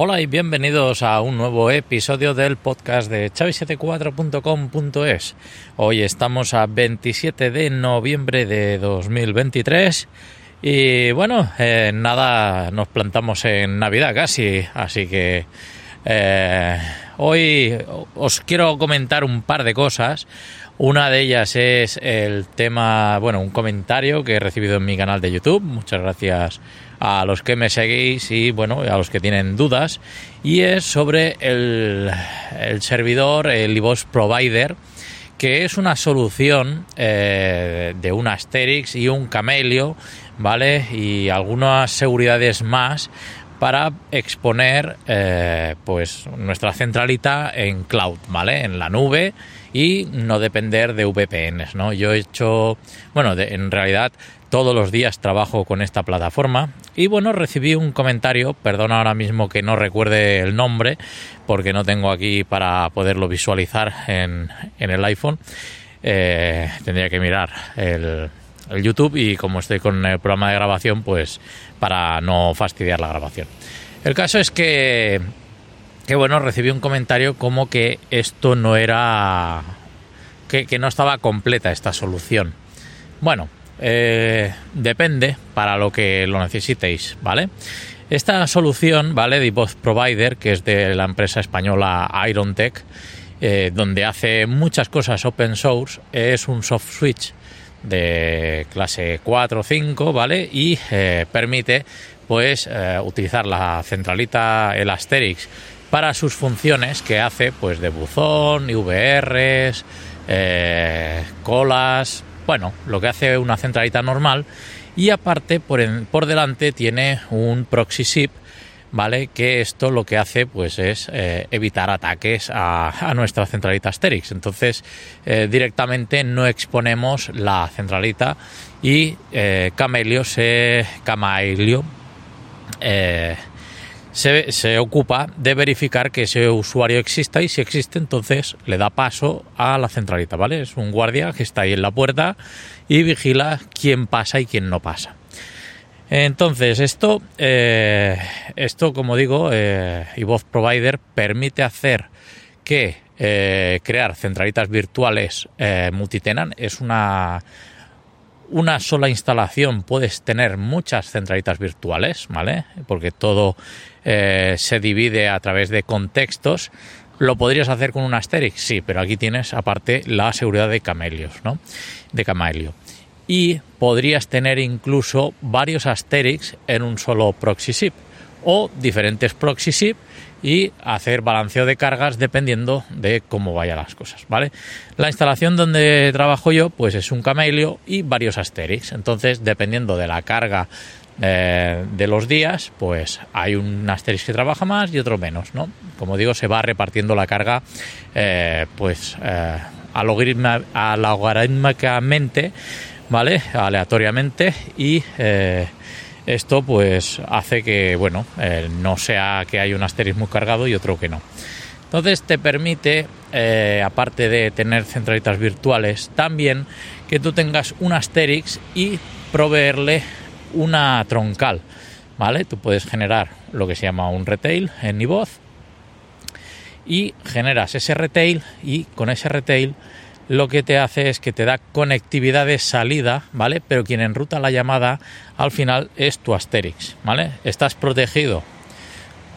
Hola y bienvenidos a un nuevo episodio del podcast de chavi74.com.es. Hoy estamos a 27 de noviembre de 2023 y bueno, eh, nada, nos plantamos en Navidad casi, así que eh, hoy os quiero comentar un par de cosas. Una de ellas es el tema, bueno, un comentario que he recibido en mi canal de YouTube. Muchas gracias a los que me seguís y bueno, a los que tienen dudas. Y es sobre el, servidor, el iVoox Provider, que es una solución eh, de un Asterix y un Camelio, ¿vale? Y algunas seguridades más para exponer eh, pues nuestra centralita en cloud, ¿vale? En la nube y no depender de VPNs, ¿no? Yo he hecho, bueno, en realidad todos los días trabajo con esta plataforma y bueno, recibí un comentario, perdona ahora mismo que no recuerde el nombre porque no tengo aquí para poderlo visualizar en, el iPhone, eh, tendría que mirar el, el YouTube y como estoy con el programa de grabación, pues para no fastidiar la grabación. El caso es que, bueno, recibí un comentario como que esto no era, que, no estaba completa esta solución. Bueno, eh, depende para lo que lo necesitéis, ¿vale? Esta solución, ¿vale? De Voice Provider, que es de la empresa española IronTech, eh, donde hace muchas cosas open source, es un soft switch de clase 4 o 5, ¿vale? Y eh, permite pues eh, utilizar la centralita, el Asterix, para sus funciones que hace pues de buzón, IVRs, eh, colas, bueno, lo que hace una centralita normal y aparte por, por delante tiene un proxy SIP ¿vale? Que esto lo que hace pues es eh, evitar ataques a, nuestra centralita Asterix. Entonces eh, directamente no exponemos la centralita y eh, Camelio se Camelio se, se, ocupa de verificar que ese usuario exista y si existe entonces le da paso a la centralita, ¿vale? Es un guardia que está ahí en la puerta y vigila quién pasa y quién no pasa. Entonces, esto, eh, esto como digo, eh, Provider permite hacer que eh, crear centralitas virtuales eh, multitenant es una, una sola instalación. Puedes tener muchas centralitas virtuales, ¿vale? Porque todo se divide a través de contextos. ¿Lo podrías hacer con un Asterix? Sí, pero aquí tienes aparte la seguridad de Camelios, ¿no? De Camelio y podrías tener incluso varios Asterix en un solo proxy SIP o diferentes proxy SIP y hacer balanceo de cargas dependiendo de cómo vayan las cosas, ¿vale? La instalación donde trabajo yo pues es un Camelio y varios Asterix, entonces dependiendo de la carga eh, de los días, pues hay un Asterix que trabaja más y otro menos, ¿no? Como digo, se va repartiendo la carga eh, pues eh, logarítmicamente ¿vale? Aleatoriamente y eh, esto pues hace que, bueno, eh, no sea que hay un asterismo cargado y otro que no. Entonces te permite, eh, aparte de tener centralitas virtuales, también que tú tengas un Asterix y proveerle una troncal, ¿vale? Tú puedes generar lo que se llama un retail en voz y generas ese retail y con ese retail lo que te hace es que te da conectividad de salida, ¿vale? Pero quien enruta la llamada al final es tu Asterix, ¿vale? Estás protegido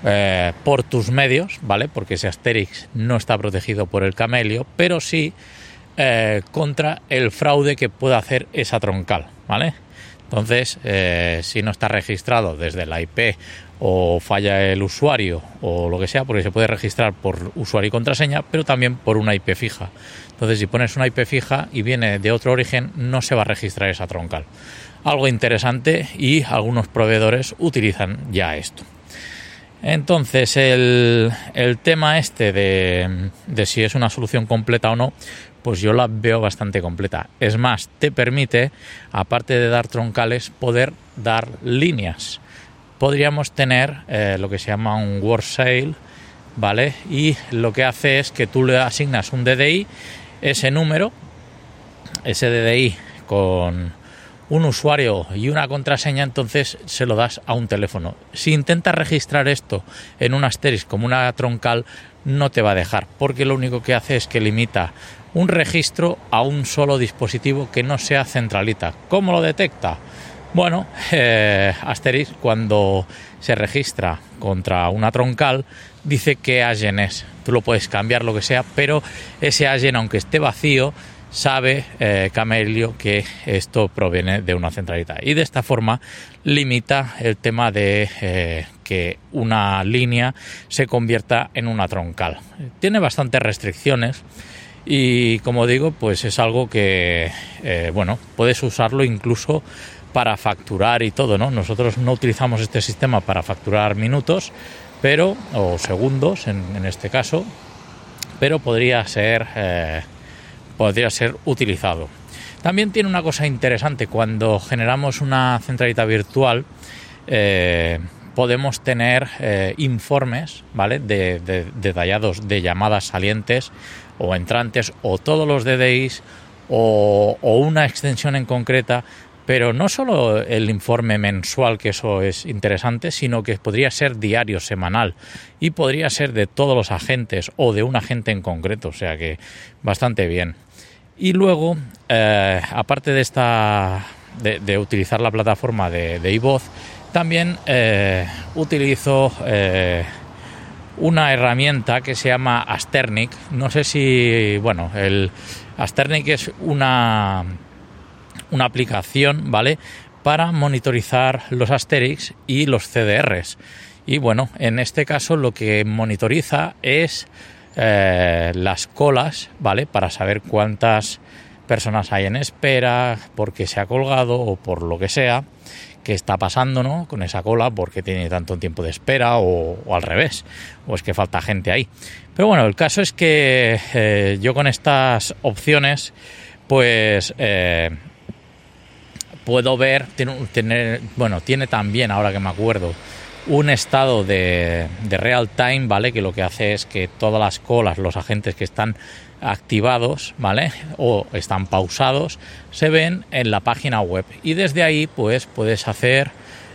eh, por tus medios, ¿vale? Porque ese Asterix no está protegido por el camelio, pero sí eh, contra el fraude que pueda hacer esa troncal, ¿vale? Entonces, eh, si no está registrado desde la IP o falla el usuario o lo que sea, porque se puede registrar por usuario y contraseña, pero también por una IP fija. Entonces, si pones una IP fija y viene de otro origen, no se va a registrar esa troncal. Algo interesante y algunos proveedores utilizan ya esto. Entonces, el, tema este de, de, si es una solución completa o no, pues yo la veo bastante completa. Es más, te permite, aparte de dar troncales, poder dar líneas. Podríamos tener eh, lo que se llama un word sale, ¿vale? Y lo que hace es que tú le asignas un DDI ese número, ese DDI con un usuario y una contraseña, entonces se lo das a un teléfono. Si intentas registrar esto en un Asterix como una troncal, no te va a dejar, porque lo único que hace es que limita un registro a un solo dispositivo que no sea centralita. ¿Cómo lo detecta? Bueno, eh, Asterix cuando se registra contra una troncal dice que agent es. Tú lo puedes cambiar lo que sea, pero ese agent, aunque esté vacío, sabe eh, Camelio que esto proviene de una centralita y de esta forma limita el tema de eh, que una línea se convierta en una troncal. Tiene bastantes restricciones y como digo pues es algo que eh, bueno puedes usarlo incluso para facturar y todo, ¿no? Nosotros no utilizamos este sistema para facturar minutos, pero o segundos en, este caso, pero podría ser podría ser utilizado. También tiene una cosa interesante, cuando generamos una centralita virtual, eh, podemos tener eh, informes ¿vale? De, detallados de llamadas salientes o entrantes o todos los DDIs o, una extensión en concreta, pero no solo el informe mensual, que eso es interesante, sino que podría ser diario, semanal y podría ser de todos los agentes o de un agente en concreto, o sea que bastante bien. Y luego, eh, aparte de esta de, utilizar la plataforma de, de iVoz, también eh, utilizo eh, una herramienta que se llama Asternic. No sé si, bueno, el Asternic es una, una aplicación, ¿vale? Para monitorizar los Asterix y los CDRs. Y bueno, en este caso lo que monitoriza es eh, las colas, ¿vale? Para saber cuántas personas hay en espera, porque se ha colgado o por lo que sea, que está pasando, ¿no? Con esa cola, porque tiene tanto tiempo de espera o, al revés, o es que falta gente ahí. Pero bueno, el caso es que eh, yo con estas opciones, pues eh, puedo ver, tiene, tener, bueno, tiene también, ahora que me acuerdo, un estado de, real time, ¿vale? Que lo que hace es que todas las colas, los agentes que están activados, ¿vale? O están pausados, se ven en la página web. Y desde ahí, pues, puedes hacer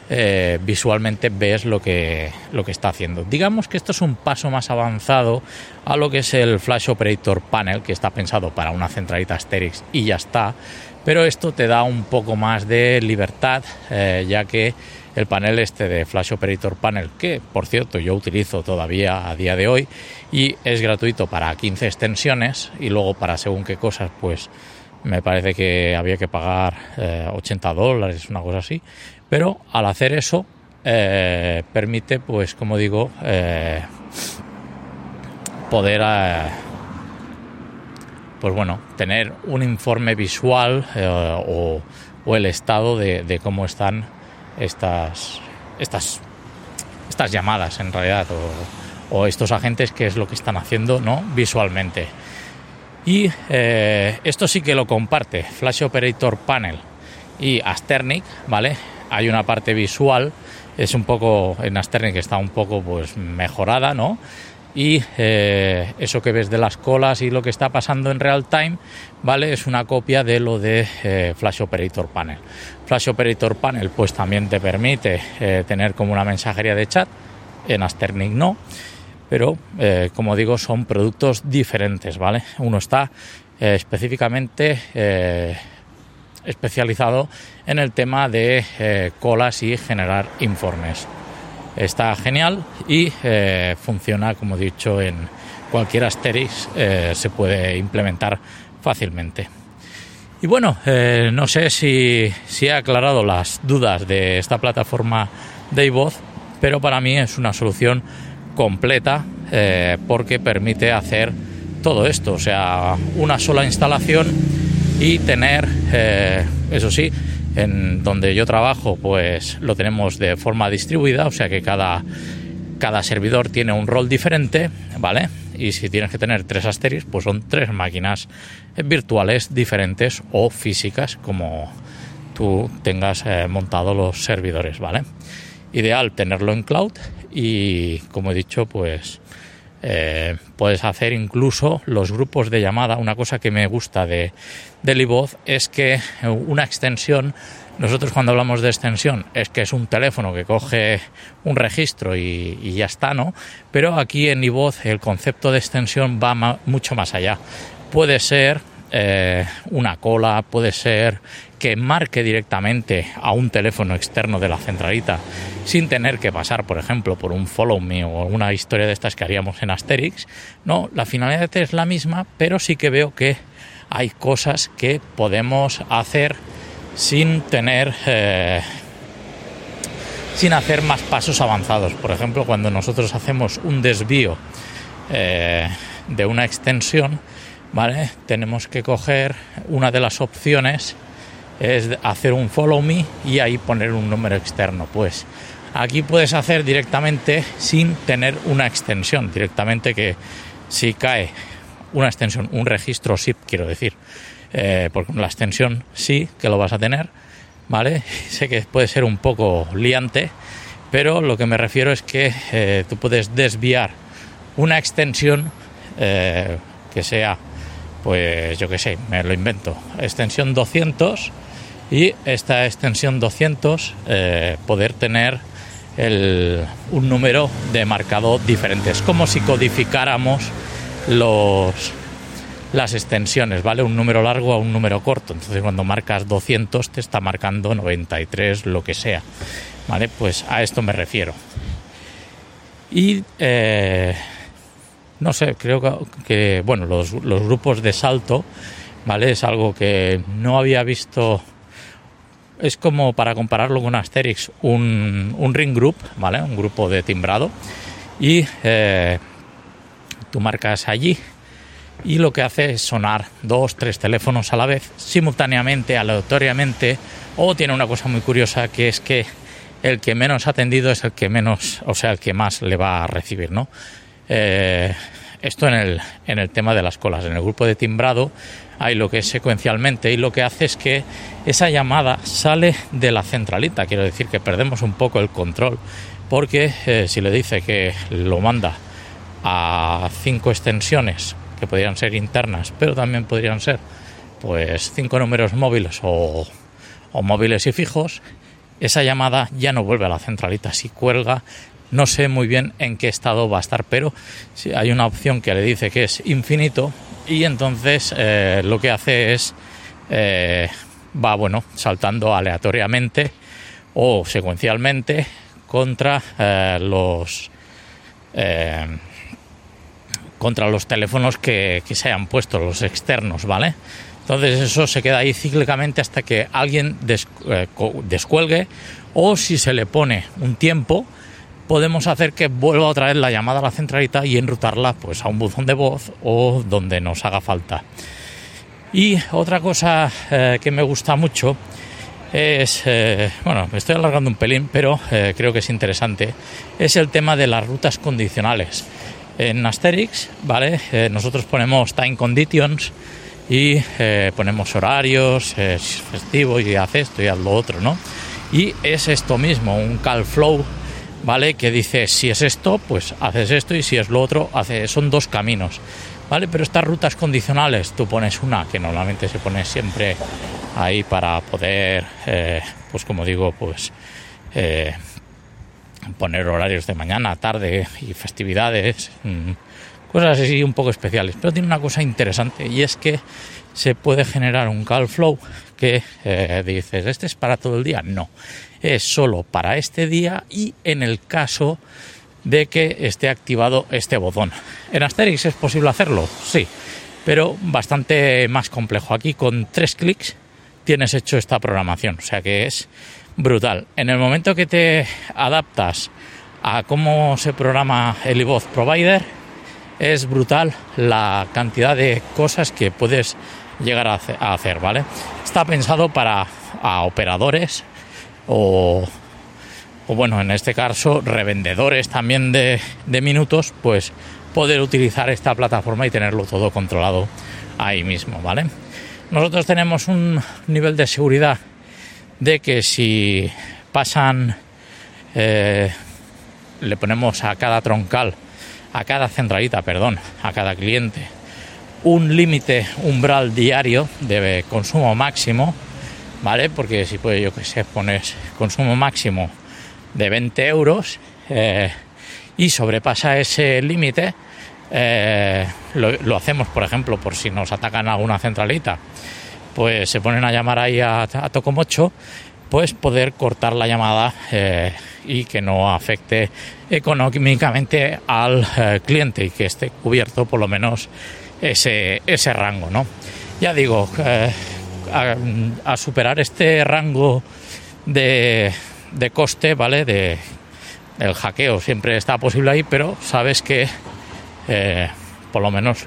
eh, visualmente ves lo que, lo que está haciendo. Digamos que esto es un paso más avanzado a lo que es el Flash Operator Panel, que está pensado para una centralita Asterix y ya está, pero esto te da un poco más de libertad, eh, ya que el panel este de Flash Operator Panel, que por cierto yo utilizo todavía a día de hoy y es gratuito para 15 extensiones y luego para según qué cosas pues me parece que había que pagar 80 eh, dólares, una cosa así, pero al hacer eso eh, permite pues como digo eh, poder pues bueno tener un informe visual o, el estado de cómo están estas, estas, estas llamadas en realidad o, estos agentes que es lo que están haciendo ¿no? visualmente. Y eh, esto sí que lo comparte Flash Operator Panel y Asternic, ¿vale? Hay una parte visual, es un poco, en Asternic está un poco pues mejorada, ¿no? Y eh, eso que ves de las colas y lo que está pasando en real time, ¿vale? Es una copia de lo de eh, Flash Operator Panel. Flash Operator Panel pues también te permite eh, tener como una mensajería de chat, en Asternic no, pero como digo son productos diferentes, ¿vale? Uno está específicamente especializado en el tema de colas y generar informes está genial y eh, funciona, como he dicho, en cualquier Asterix eh, se puede implementar fácilmente. Y bueno, eh, no sé si, si, he aclarado las dudas de esta plataforma de iVoz, pero para mí es una solución completa porque permite hacer todo esto, o sea, una sola instalación y tener, eso sí, en donde yo trabajo, pues lo tenemos de forma distribuida, o sea que cada, cada servidor tiene un rol diferente, ¿vale? Y si tienes que tener tres Asteris, pues son tres máquinas virtuales diferentes o físicas, como tú tengas eh, montado los servidores, ¿vale? Ideal tenerlo en cloud y, como he dicho, pues Eh, puedes hacer incluso los grupos de llamada. Una cosa que me gusta de, del iVoz es que una extensión, nosotros cuando hablamos de extensión es que es un teléfono que coge un registro y, ya está, ¿no? Pero aquí en iVoz el concepto de extensión va mucho más allá. Puede ser eh, una cola, puede ser que marque directamente a un teléfono externo de la centralita sin tener que pasar, por ejemplo, por un follow me o una historia de estas que haríamos en Asterix. No, la finalidad es la misma, pero sí que veo que hay cosas que podemos hacer sin tener eh, sin hacer más pasos avanzados. Por ejemplo, cuando nosotros hacemos un desvío eh, de una extensión, Tenemos que coger una de las opciones es hacer un follow me y ahí poner un número externo. Pues aquí puedes hacer directamente sin tener una extensión, directamente que si cae una extensión, un registro SIP, quiero decir, eh, porque la extensión sí que lo vas a tener, ¿vale? Sé que puede ser un poco liante, pero lo que me refiero es que eh, tú puedes desviar una extensión eh, que sea, pues yo que sé, me lo invento, extensión 200 y esta extensión 200 eh, poder tener un número de marcado diferente. Es como si codificáramos los, las extensiones, ¿vale? Un número largo a un número corto. Entonces cuando marcas 200 te está marcando 93, lo que sea. ¿Vale? Pues a esto me refiero. Y eh, no sé, creo que, bueno, los, los grupos de salto, ¿vale? Es algo que no había visto es como para compararlo con Asterix, un, ring group, ¿vale? Un grupo de timbrado. Y eh, tú marcas allí y lo que hace es sonar dos, tres teléfonos a la vez, simultáneamente, aleatoriamente, o tiene una cosa muy curiosa que es que el que menos atendido es el que menos, o sea, el que más le va a recibir, ¿no? Eh, esto en el, en el tema de las colas. En el grupo de timbrado hay lo que es secuencialmente y lo que hace es que esa llamada sale de la centralita. Quiero decir que perdemos un poco el control porque eh, si le dice que lo manda a cinco extensiones que podrían ser internas, pero también podrían ser pues cinco números móviles o, o móviles y fijos, esa llamada ya no vuelve a la centralita. Si cuelga, no sé muy bien en qué estado va a estar, pero si hay una opción que le dice que es infinito y entonces eh, lo que hace es eh, va bueno saltando aleatoriamente o secuencialmente contra eh, los contra los teléfonos que, se hayan puesto los externos vale entonces eso se queda ahí cíclicamente hasta que alguien descuelgue o si se le pone un tiempo podemos hacer que vuelva otra vez la llamada a la centralita y enrutarla pues a un buzón de voz o donde nos haga falta. Y otra cosa eh, que me gusta mucho es, eh, bueno, me estoy alargando un pelín, pero eh, creo que es interesante, es el tema de las rutas condicionales. En Asterix, ¿vale? nosotros ponemos time conditions y ponemos horarios, es festivo y hace esto y haz lo otro, ¿no? Y es esto mismo, un call flow ¿vale? Que dice, si es esto, pues haces esto y si es lo otro, hace, son dos caminos, ¿vale? Pero estas rutas condicionales, tú pones una que normalmente se pone siempre ahí para poder, eh, pues como digo, pues eh, poner horarios de mañana, tarde y festividades, mm, cosas así un poco especiales. Pero tiene una cosa interesante y es que se puede generar un call flow que eh, dices, ¿este es para todo el día? No, es solo para este día y en el caso de que esté activado este botón. ¿En Asterix es posible hacerlo? Sí, pero bastante más complejo. Aquí con tres clics tienes hecho esta programación, o sea que es brutal. En el momento que te adaptas a cómo se programa el iVoz Provider, es brutal la cantidad de cosas que puedes llegar a hacer, ¿vale? Está pensado para operadores o, bueno, en este caso, revendedores también de, de minutos, pues poder utilizar esta plataforma y tenerlo todo controlado ahí mismo, ¿vale? Nosotros tenemos un nivel de seguridad de que si pasan, eh, le ponemos a cada troncal a cada centralita, perdón, a cada cliente un límite umbral diario de consumo máximo, ¿vale? Porque si puede, yo que sé, pones consumo máximo de 20 euros eh, y sobrepasa ese límite, eh, lo, hacemos, por ejemplo, por si nos atacan alguna centralita, pues se ponen a llamar ahí a, a Tocomocho, pues poder cortar la llamada eh, y que no afecte económicamente al cliente y que esté cubierto por lo menos ese, ese rango, ¿no? Ya digo, eh, a, superar este rango de, de coste, ¿vale? De, el hackeo siempre está posible ahí, pero sabes que eh, por lo menos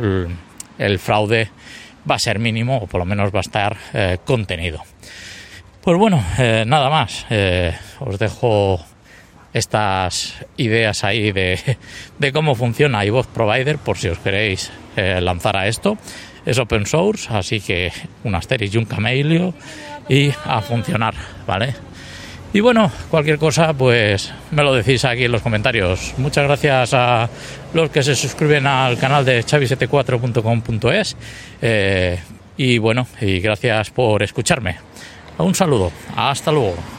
el, fraude va a ser mínimo o por lo menos va a estar eh, contenido. Pues bueno, nada más. os dejo estas ideas ahí de, de cómo funciona iVoox Provider por si os queréis eh, lanzar a esto. Es open source, así que un Asterix y un Camelio y a funcionar, ¿vale? Y bueno, cualquier cosa, pues me lo decís aquí en los comentarios. Muchas gracias a los que se suscriben al canal de chavi74.com.es. Eh, y bueno, y gracias por escucharme. Un saludo. Hasta luego.